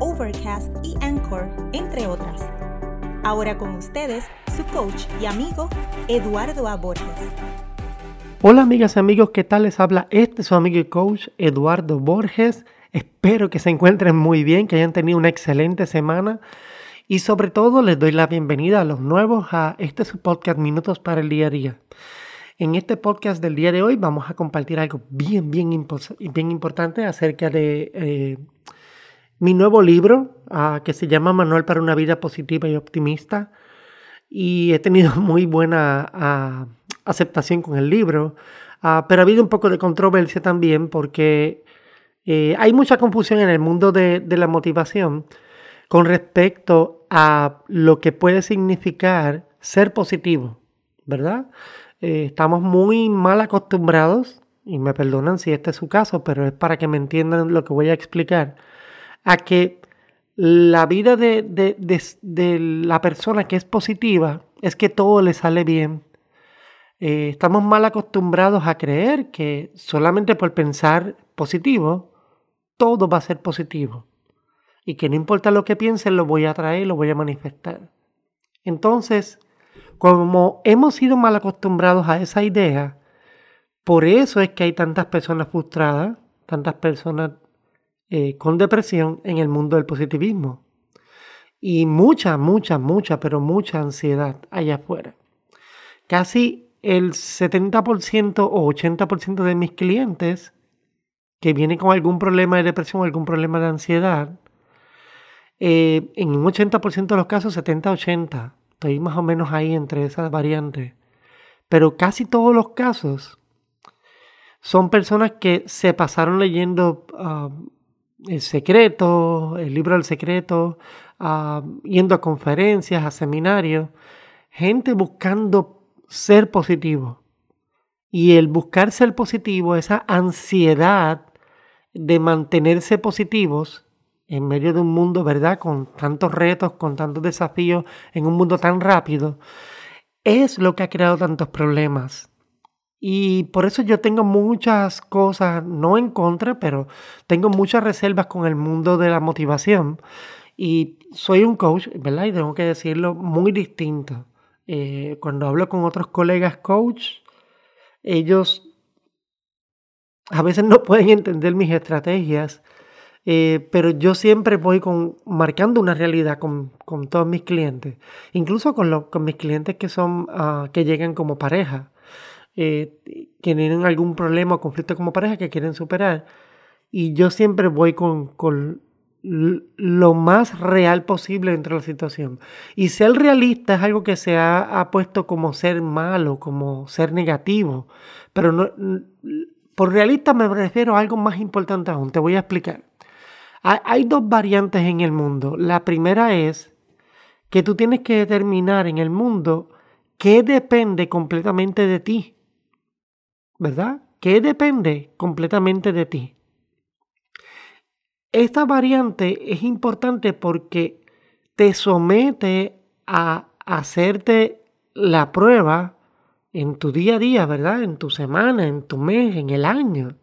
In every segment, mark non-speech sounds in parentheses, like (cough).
Overcast y Anchor, entre otras. Ahora con ustedes, su coach y amigo, Eduardo A. Borges. Hola amigas y amigos, ¿qué tal? Les habla este su amigo y coach, Eduardo Borges. Espero que se encuentren muy bien, que hayan tenido una excelente semana. Y sobre todo les doy la bienvenida a los nuevos a este su podcast Minutos para el Día a Día. En este podcast del día de hoy vamos a compartir algo bien, bien, bien importante acerca de eh, mi nuevo libro uh, que se llama Manual para una vida positiva y optimista. Y he tenido (laughs) muy buena uh, aceptación con el libro, uh, pero ha habido un poco de controversia también porque eh, hay mucha confusión en el mundo de, de, la motivación con respecto a lo que puede significar ser positivo, ¿verdad? Eh, estamos muy mal acostumbrados, y me perdonan si este es su caso, pero es para que me entiendan lo que voy a explicar a que la vida de, de, la persona que es positiva es que todo le sale bien. Eh, estamos mal acostumbrados a creer que solamente por pensar positivo, todo va a ser positivo. Y que no importa lo que piensen, lo voy a traer, lo voy a manifestar. Entonces, como hemos sido mal acostumbrados a esa idea, por eso es que hay tantas personas frustradas, tantas personas eh, con depresión en el mundo del positivismo. Y mucha, mucha, mucha, pero mucha ansiedad allá afuera. Casi el 70% o 80% de mis clientes que vienen con algún problema de depresión o algún problema de ansiedad, eh, en un 80% de los casos, 70-80, estoy más o menos ahí entre esas variantes, pero casi todos los casos son personas que se pasaron leyendo ah, el secreto, el libro del secreto, ah, yendo a conferencias, a seminarios, gente buscando ser positivo. Y el buscar ser positivo, esa ansiedad de mantenerse positivos en medio de un mundo, ¿verdad? Con tantos retos, con tantos desafíos, en un mundo tan rápido, es lo que ha creado tantos problemas. Y por eso yo tengo muchas cosas, no en contra, pero tengo muchas reservas con el mundo de la motivación. Y soy un coach, ¿verdad? Y tengo que decirlo muy distinto. Eh, cuando hablo con otros colegas coach, ellos a veces no (laughs) pueden entender mis estrategias, eh, pero yo siempre voy con, marcando una realidad con, con todos mis clientes, incluso con, con mis clientes que, son, uh, que llegan como pareja eh, que tienen algún problema o conflicto como pareja que quieren superar. Y yo siempre voy con, con lo más real posible dentro de la situación. Y ser realista es algo que se ha, ha, puesto como ser malo, como ser negativo. Pero no, por realista me refiero a algo más importante aún. Te voy a explicar. Hay dos variantes en el mundo. La primera es que tú tienes que determinar en el mundo qué depende completamente de ti. ¿Verdad? Que depende completamente de ti. Esta variante es importante porque te somete a hacerte la prueba en tu día a día, ¿verdad? En tu semana, en tu mes, en el año,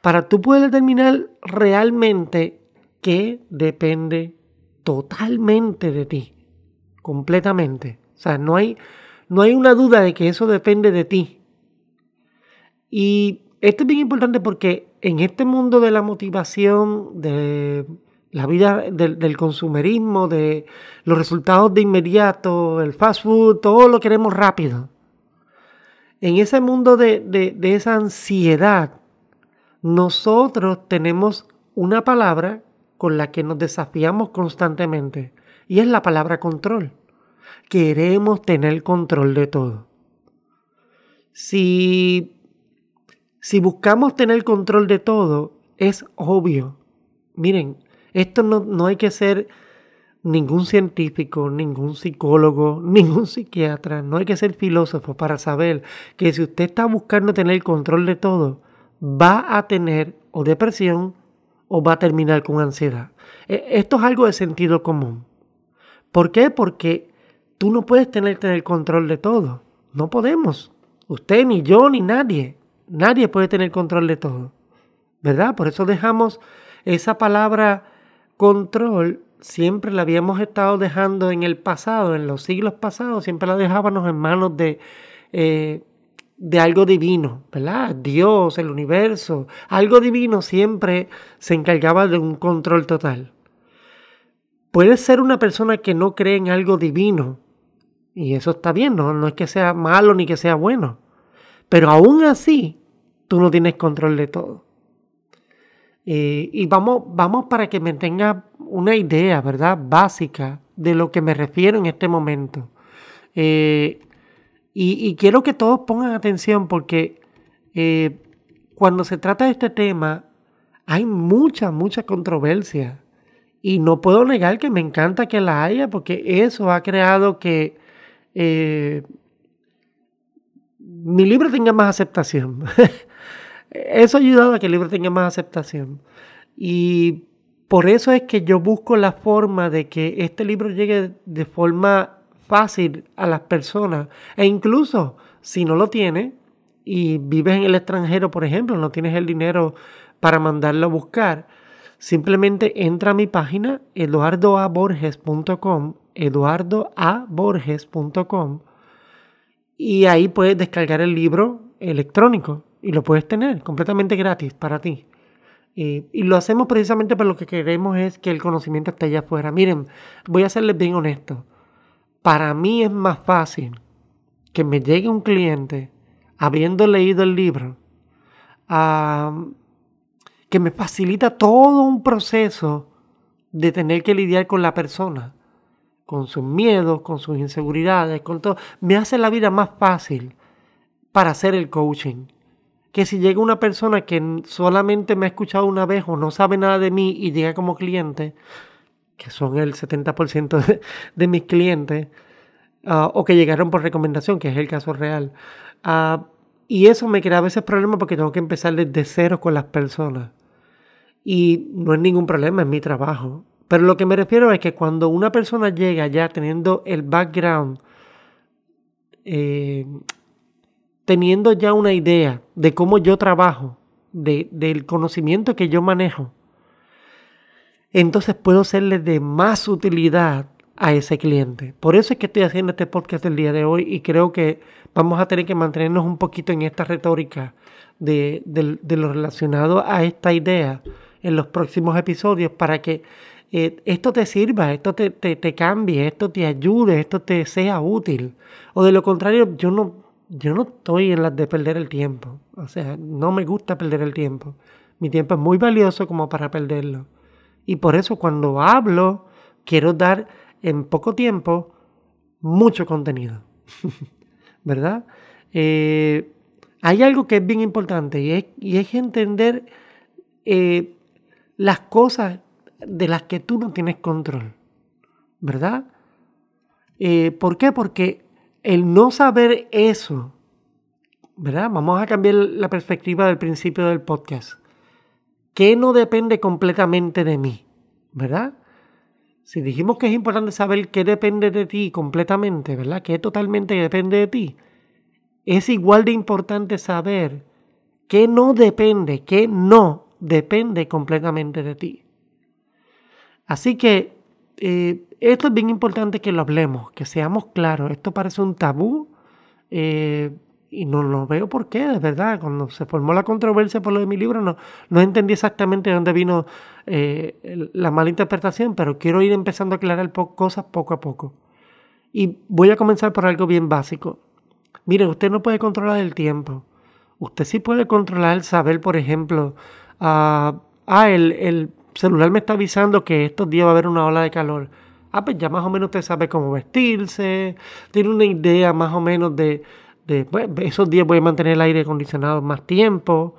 para tú poder determinar realmente que depende totalmente de ti, completamente. O sea, no hay, no hay una duda de que eso depende de ti. Y esto es bien importante porque en este mundo de la motivación, de la vida del, consumerismo, de los resultados de inmediato, el fast food, todo lo queremos rápido. En ese mundo de, de esa ansiedad, nosotros tenemos una palabra con la que nos desafiamos constantemente y es la palabra control. Queremos tener control de todo. Si si buscamos tener control de todo, es obvio. Miren, esto no, no hay que ser ningún científico, ningún psicólogo, (laughs) ningún psiquiatra, no hay que ser filósofo para saber que si usted está buscando tener control de todo, va a tener o depresión o va a terminar con ansiedad. E, esto es algo de sentido común. ¿Por qué? Porque tú no puedes tener, tener control de todo. No podemos. Usted, ni yo, ni nadie. Nadie puede tener control de todo. ¿Verdad? Por eso dejamos esa palabra control siempre la habíamos estado dejando en el pasado, en los siglos pasados, siempre la dejábamos en manos de, eh, de algo divino, ¿verdad? Dios, el universo, algo divino siempre se encargaba de un control total. Puedes ser una persona que no cree en algo divino, y eso está bien, no, no es que sea malo ni que sea bueno, pero aún así tú no tienes control de todo. Eh, y vamos, vamos para que me tenga una idea, ¿verdad? Básica de lo que me refiero en este momento. Eh, y, quiero que todos pongan atención porque eh, cuando se trata de este tema hay mucha, mucha controversia. Y no puedo negar que me encanta que la haya porque eso ha creado que mi libro tenga más aceptación. (laughs) Eso ha ayudado a que el libro tenga más aceptación. Y por eso es que yo busco la forma de que este libro llegue de forma fácil a las personas. E incluso si no lo tienes y vives en el extranjero, por ejemplo, no tienes el dinero para mandarlo a buscar, simplemente entra a mi página eduardoaborges.com, eduardoaborges.com y ahí puedes descargar el libro electrónico y lo puedes tener completamente gratis para ti. Y, lo hacemos precisamente por lo que queremos es que el conocimiento esté allá afuera. Miren, voy a serles bien honesto. Para mí es más fácil que me llegue un cliente habiendo leído el libro, que me facilita todo un proceso de tener que lidiar con la persona, con sus miedos, con sus inseguridades, con todo. Me hace la vida más fácil para hacer el coaching que si llega una persona que solamente me ha escuchado una vez o no sabe nada de mí y llega como cliente, que son el 70% de, mis clientes, ah, o que llegaron por recomendación, que es el caso real. Ah, y eso me crea a veces problemas porque tengo que empezar desde cero con las personas. Y no es ningún problema, es mi trabajo. Pero lo que me refiero es que cuando una persona llega ya teniendo el background eh, teniendo ya una idea de cómo yo trabajo, de, del conocimiento que yo manejo, entonces puedo serle de más utilidad a ese cliente. Por eso es que estoy haciendo este podcast el día de hoy y creo que vamos a tener que mantenernos un poquito en esta retórica de, lo relacionado a esta idea en los próximos episodios para que eh, esto te sirva, esto te, te, cambie, esto te ayude, esto te sea útil. O de lo contrario, yo no, yo no estoy en las de perder el tiempo. O sea, no me gusta perder el tiempo. Mi tiempo es muy valioso como para perderlo. Y por eso cuando hablo, quiero dar en poco tiempo mucho contenido. (laughs) ¿Verdad? Eh, hay algo que es bien importante y es, entender eh, las cosas de las que tú no tienes control. ¿Verdad? Eh, ¿Por qué? Porque el no saber eso, ¿verdad? Vamos a cambiar la perspectiva del principio del podcast. ¿Qué no depende completamente de mí? ¿Verdad? Si dijimos que es importante saber qué depende de ti completamente, ¿verdad? ¿Qué totalmente depende de ti? Es igual de importante saber qué no depende, qué no depende completamente de ti. Así que eh, esto es bien importante que lo hablemos, que seamos claros. Esto parece un tabú eh, y no lo veo por qué, de verdad. Cuando se formó la controversia por lo de mi libro, no, no entendí exactamente de dónde vino eh, la mala interpretación, pero quiero ir empezando a aclarar cosas poco a poco. Y voy a comenzar por algo bien básico. Miren, usted no puede controlar el tiempo. Usted sí puede controlar el saber, por ejemplo, ah, ah el, el celular me está avisando que estos días va a haber una ola de calor ah, pues ya más o menos usted sabe cómo vestirse, tiene una idea más o menos de, de pues, esos días voy a mantener el aire acondicionado más tiempo,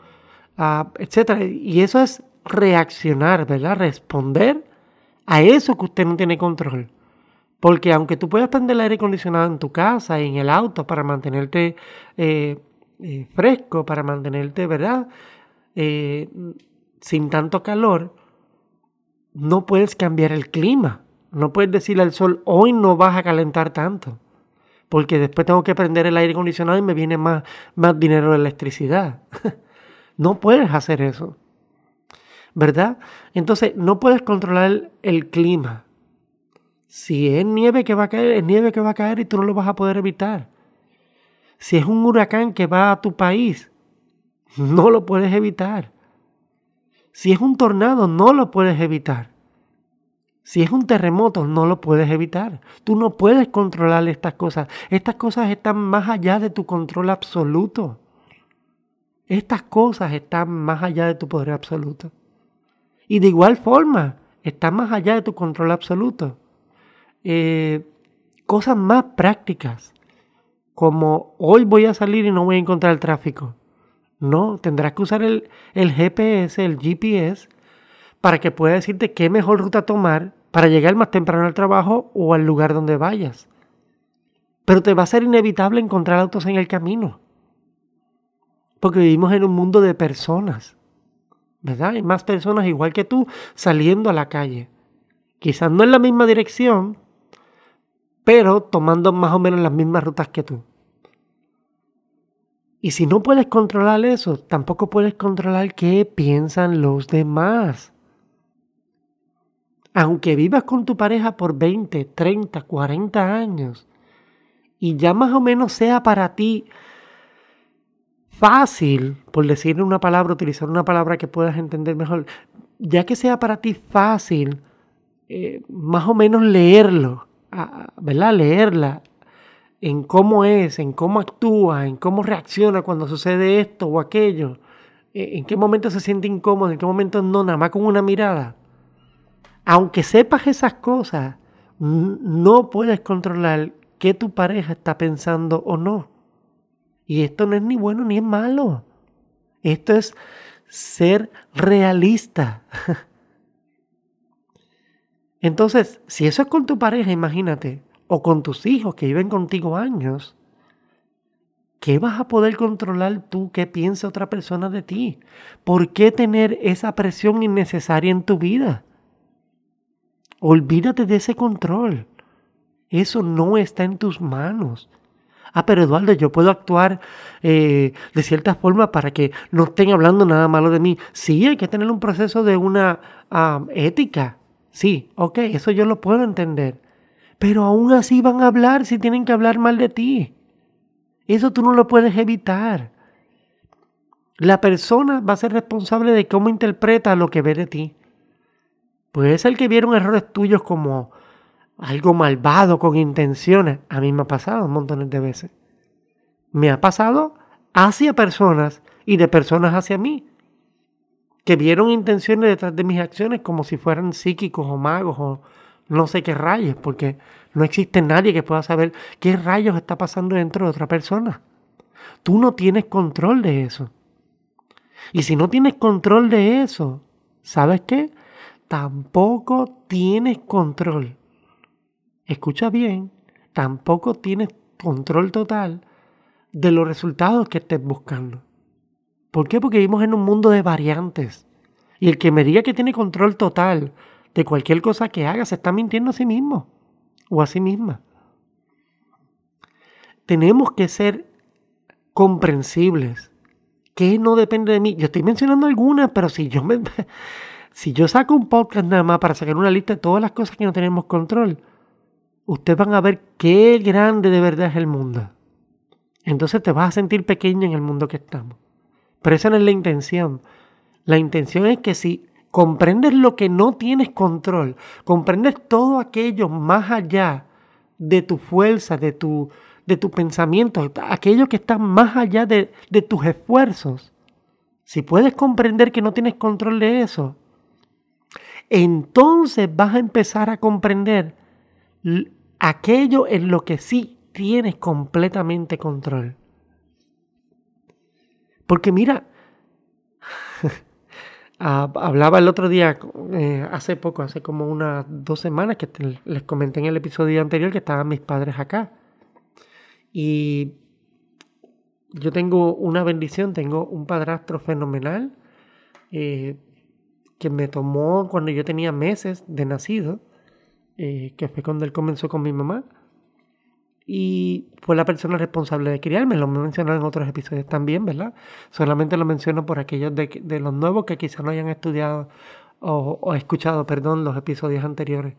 ah, etcétera. Y eso es reaccionar, ¿verdad? Responder A eso que usted no tiene control. Porque aunque tú puedas prender el aire acondicionado en tu casa y en el auto para mantenerte eh, eh, fresco, para mantenerte, ¿verdad? Eh, sin tanto calor, no puedes cambiar el clima. No puedes decirle al sol, hoy no vas a calentar tanto. Porque después tengo que prender el aire acondicionado y me viene más, más dinero de electricidad. (laughs) no puedes hacer eso. ¿Verdad? Entonces, no puedes controlar el clima. Si es nieve que va a caer, es nieve que va a caer y tú no lo vas a poder evitar. Si es un huracán que va a tu país, (laughs) no lo puedes evitar. Si es un tornado, no lo puedes evitar. Si es un terremoto, no lo puedes evitar. Tú no puedes controlar estas cosas. Estas cosas están más allá de tu control absoluto. Estas cosas están más allá de tu poder absoluto. Y de igual forma, están más allá de tu control absoluto. Eh, cosas más prácticas, como hoy voy a salir y no voy a encontrar el tráfico. No, tendrás que usar el, el GPS, el GPS, para que pueda decirte qué mejor ruta tomar para llegar más temprano al trabajo o al lugar donde vayas. Pero te va a ser inevitable encontrar autos en el camino. Porque vivimos en un mundo de personas. ¿Verdad? Hay más personas igual que tú saliendo a la calle. Quizás no en la misma dirección, pero tomando más o menos las mismas rutas que tú. Y si no puedes controlar eso, tampoco puedes controlar qué piensan los demás. Aunque vivas con tu pareja por 20, 30, 40 años y ya más o menos sea para ti fácil, por decir una palabra, utilizar una palabra que puedas entender mejor, ya que sea para ti fácil, eh, más o menos leerlo, ¿verdad? Leerla en cómo es, en cómo actúa, en cómo reacciona cuando sucede esto o aquello, e, en qué momento se siente incómodo, en qué momento no, nada más con una mirada. Aunque sepas esas cosas, no puedes controlar qué tu pareja está pensando o no. Y esto no es ni bueno ni es malo. Esto es ser realista. (laughs) Entonces, si eso es con tu pareja, imagínate, o con tus hijos que viven contigo años, ¿qué vas a poder controlar tú qué piensa otra persona de ti? ¿Por qué tener esa presión innecesaria en tu vida? Olvídate de ese control. Eso no está en tus manos. Ah, pero Eduardo, yo puedo actuar eh, de cierta forma para que no estén hablando nada malo de mí. Sí, hay que tener un proceso de una ah, ética Sí, ok, eso yo lo puedo entender. Pero aún así van a hablar si tienen que hablar mal de ti. Eso tú no lo puedes evitar. La persona va a ser responsable de cómo interpreta lo que ve de ti. Puede ser que vieron errores tuyos como algo malvado con intenciones. A mí me ha pasado montón de veces. Me ha pasado hacia personas y de personas hacia mí que vieron intenciones detrás de mis acciones como si fueran psíquicos o magos o no sé qué rayos, porque no existe nadie que pueda saber qué rayos está pasando dentro de otra persona. Tú no tienes control de eso. Y si no tienes control de eso, ¿sabes qué? Tampoco tienes control. Escucha bien, tampoco tienes control total de los resultados que estés buscando. ¿Por qué? Porque vivimos en un mundo de variantes. Y el que me diga que tiene control total de cualquier cosa que haga se está mintiendo a sí mismo o a sí misma. Tenemos que ser comprensibles. Que no depende de mí. Yo estoy mencionando algunas, pero si yo me, (laughs) si yo saco un podcast nada más para sacar una lista de todas las cosas que no tenemos control, ustedes van a ver qué grande de verdad es el mundo. Entonces te vas a sentir pequeño en el mundo que estamos. Pero esa no es la intención. La intención es que si comprendes lo que no tienes control, comprendes todo aquello más allá de tu fuerza, de tu, de tu pensamiento, aquello que está más allá de, de tus esfuerzos, si puedes comprender que no tienes control de eso, entonces vas a empezar a comprender aquello en lo que sí tienes completamente control. Porque mira, (laughs) Ah, hablaba el otro día, eh, hace poco, hace como unas dos semanas, que les comenté en el episodio anterior que estaban mis padres acá. Y yo tengo una bendición, tengo un padrastro fenomenal eh, que me tomó cuando yo tenía meses de nacido, eh, que fue cuando él comenzó con mi mamá. Y fue la persona responsable de criarme, lo mencionado en otros episodios también, ¿verdad? Solamente lo menciono por aquellos de, de los nuevos que quizás no hayan estudiado o, o escuchado, perdón, los episodios anteriores.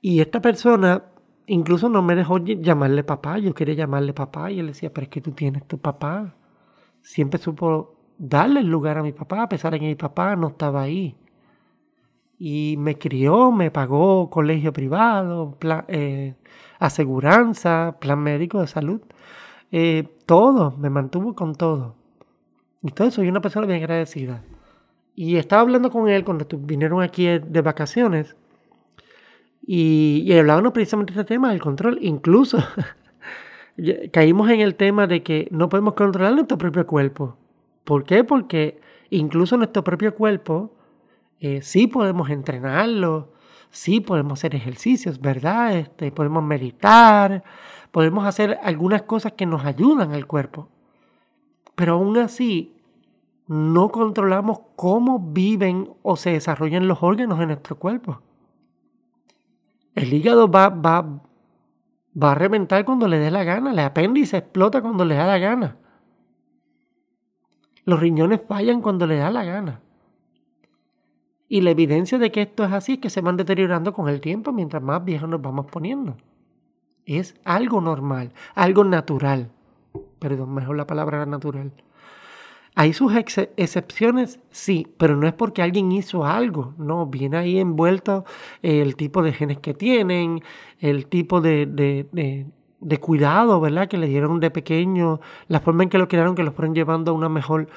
Y esta persona incluso no me dejó llamarle papá, yo quería llamarle papá y él decía, pero es que tú tienes tu papá. Siempre supo darle el lugar a mi papá, a pesar de que mi papá no estaba ahí. Y me crió, me pagó colegio privado, eh, aseguranza, plan médico de salud. Eh, todo, me mantuvo con todo. Entonces soy una persona bien agradecida. Y estaba hablando con él cuando vinieron aquí de vacaciones y, y hablábamos precisamente de este tema del control. Incluso (laughs) caímos en el tema de que no podemos controlar nuestro propio cuerpo. ¿Por qué? Porque incluso nuestro propio cuerpo eh, sí podemos entrenarlo, sí podemos hacer ejercicios, ¿verdad? Este, podemos meditar, podemos hacer algunas cosas que nos ayudan al cuerpo. Pero aún así, no controlamos cómo viven o se desarrollan los órganos en nuestro cuerpo. El hígado va, va, va a reventar cuando le dé la gana. El apéndice explota cuando le da la gana. Los riñones fallan cuando le da la gana. Y la evidencia de que esto es así es que se van deteriorando con el tiempo mientras más viejos nos vamos poniendo. Es algo normal, algo natural. Perdón, mejor la palabra natural. Hay sus excepciones, sí, pero no es porque alguien hizo algo, no, viene ahí envuelto el tipo de genes que tienen, el tipo de, de, cuidado, ¿verdad? Que le dieron de pequeño, la forma en que lo crearon, que los fueron llevando a una mejor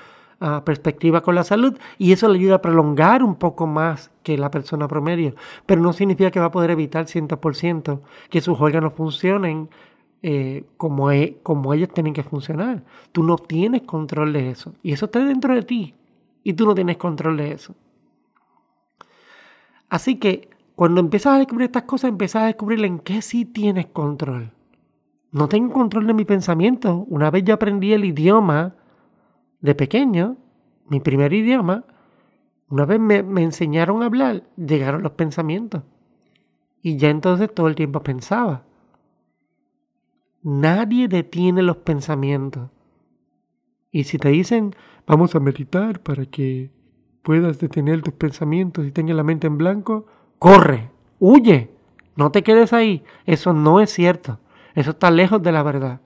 perspectiva con la salud, y eso le ayuda a prolongar un poco más que la persona promedio, pero no significa que va a poder evitar 100% que sus órganos funcionen eh, como, e, como ellos tienen que funcionar. Tú no tienes control de eso. Y eso está dentro de ti. Y tú no tienes control de eso. Así que cuando empiezas a descubrir estas cosas, empiezas a descubrir en qué sí tienes control. No tengo control de mi pensamiento. Una vez yo aprendí el idioma de pequeño, mi primer idioma, una vez me, enseñaron a hablar, llegaron los pensamientos. Y ya entonces todo el tiempo pensaba. Nadie detiene los pensamientos. Y si te dicen, vamos a meditar para que puedas detener tus pensamientos y tengas la mente en blanco, corre, huye, no te quedes ahí. Eso no es cierto. Eso está lejos de la verdad.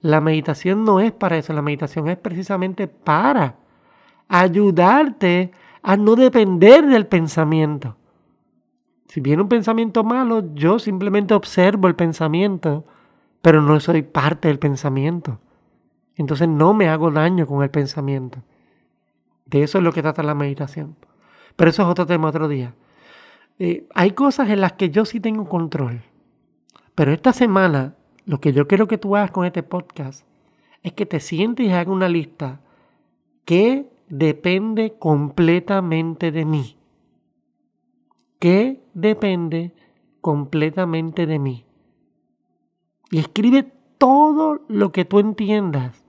La meditación no es para eso, la meditación es precisamente para ayudarte a no depender del pensamiento. Si viene un pensamiento malo, yo simplemente observo el pensamiento pero no soy parte del pensamiento. Entonces no me hago daño con el pensamiento. De eso es lo que trata la meditación. Pero eso es otro tema otro día. Eh, hay cosas en las que yo sí tengo control. Pero esta semana, lo que yo quiero que tú hagas con este podcast es que te sientes y hagas una lista que depende completamente de mí. Que depende completamente de mí. Y escribe todo lo que tú entiendas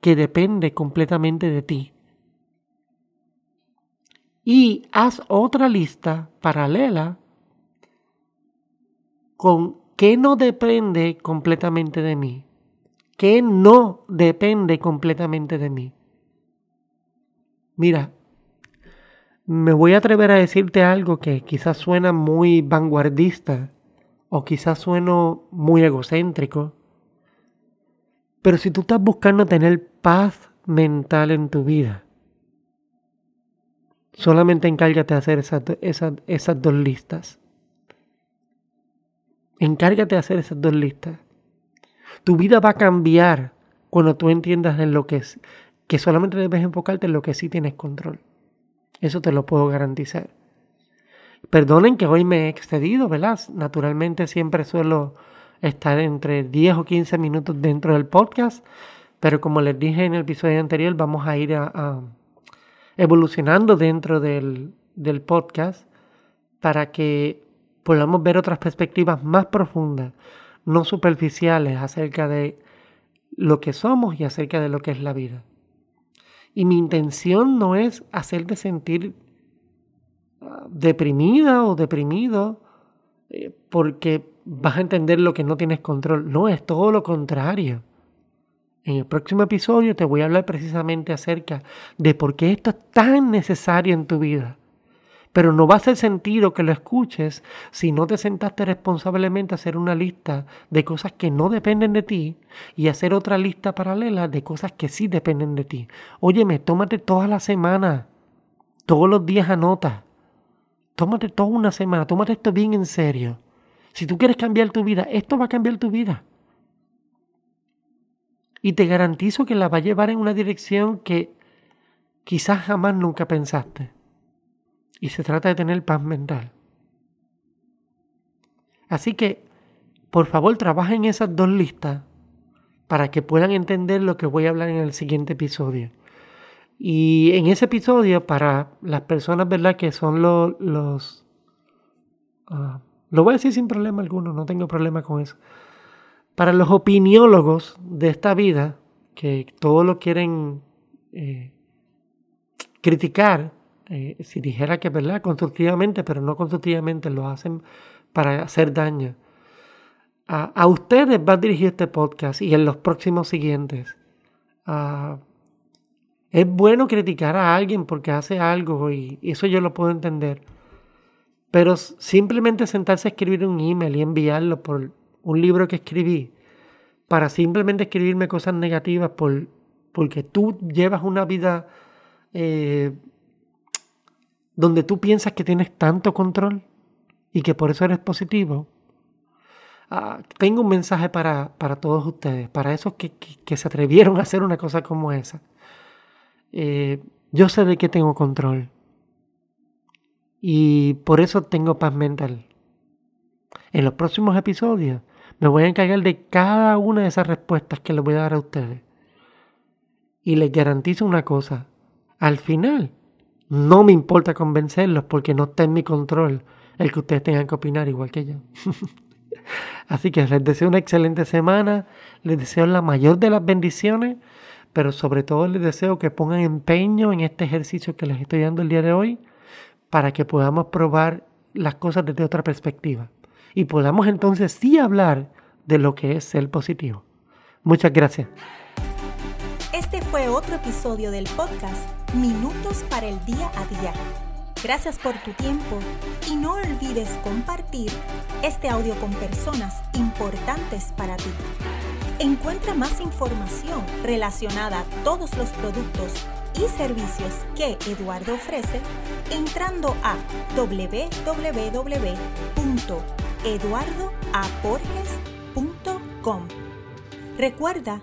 que depende completamente de ti. Y haz otra lista paralela con qué no depende completamente de mí. ¿Qué no depende completamente de mí? Mira, me voy a atrever a decirte algo que quizás suena muy vanguardista, o quizás sueno muy egocéntrico, pero si tú estás buscando tener paz mental en tu vida, solamente encárgate de hacer esas, esas, dos listas. Encárgate de hacer esas dos listas. Tu vida va a cambiar cuando tú entiendas en lo que es, que solamente debes enfocarte en lo que sí tienes control. Eso te lo puedo garantizar. Perdonen que hoy me he excedido, ¿verdad? Naturalmente siempre suelo estar entre 10 o 15 minutos dentro del podcast, pero como les dije en el episodio anterior, vamos a ir a, evolucionando dentro del, del podcast para que podamos ver otras perspectivas más profundas, no superficiales, acerca de lo que somos y acerca de lo que es la vida. Y mi intención no es hacerte sentir ah, deprimida o deprimido eh, porque vas a entender lo que no tienes control. No, es todo lo contrario. En el próximo episodio te voy a hablar precisamente acerca de por qué esto es tan necesario en tu vida. Pero no va a hacer sentido que lo escuches si no te sentaste responsablemente a hacer una lista de cosas que no dependen de ti y hacer otra lista paralela de cosas que sí dependen de ti. Óyeme, tómate toda la semana, todos los días anota. Tómate toda una semana, tómate esto bien en serio. Si tú quieres cambiar tu vida, esto va a cambiar tu vida. Y te garantizo que la va a llevar en una dirección que quizás jamás nunca pensaste. Y se trata de tener paz mental. Así que, por favor, trabaja en esas dos listas para que puedan entender lo que voy a hablar en el siguiente episodio. Y en ese episodio, para las personas, ¿verdad? Que son los... los ah, lo voy a decir sin problema alguno, no tengo problema con eso. Para los opiniólogos de esta vida, que todo lo quieren eh, criticar, eh, si dijera que verdad, constructivamente, pero no constructivamente, lo hacen para hacer daño. A, ustedes va a dirigir este podcast y en los próximos siguientes. es bueno criticar a alguien porque hace algo y, eso yo lo puedo entender. Pero simplemente sentarse a escribir un email y enviarlo por un libro que escribí, para simplemente escribirme cosas negativas por, porque tú llevas una vida eh, donde tú piensas que tienes tanto control y que por eso eres positivo, ah, tengo un mensaje para, todos ustedes, para esos que, se atrevieron a hacer una cosa como esa. Eh, yo sé de que tengo control y por eso tengo paz mental. En los próximos episodios me voy a encargar de cada una de esas respuestas que les voy a dar a ustedes. Y les garantizo una cosa, al final no me importa convencerlos porque no está en mi control el que ustedes tengan que opinar igual que yo. (laughs) Así que les deseo una excelente semana, les deseo la mayor de las bendiciones, pero sobre todo les deseo que pongan empeño en este ejercicio que les estoy dando el día de hoy para que podamos probar las cosas desde otra perspectiva y podamos entonces sí hablar de lo que es ser positivo. Muchas gracias. Fue otro episodio del podcast Minutos para el Día a Día. Gracias por tu tiempo y no olvides compartir este audio con personas importantes para ti. Encuentra más información relacionada a todos los productos y servicios que Eduardo ofrece entrando a www.eduardoaporges.com. Recuerda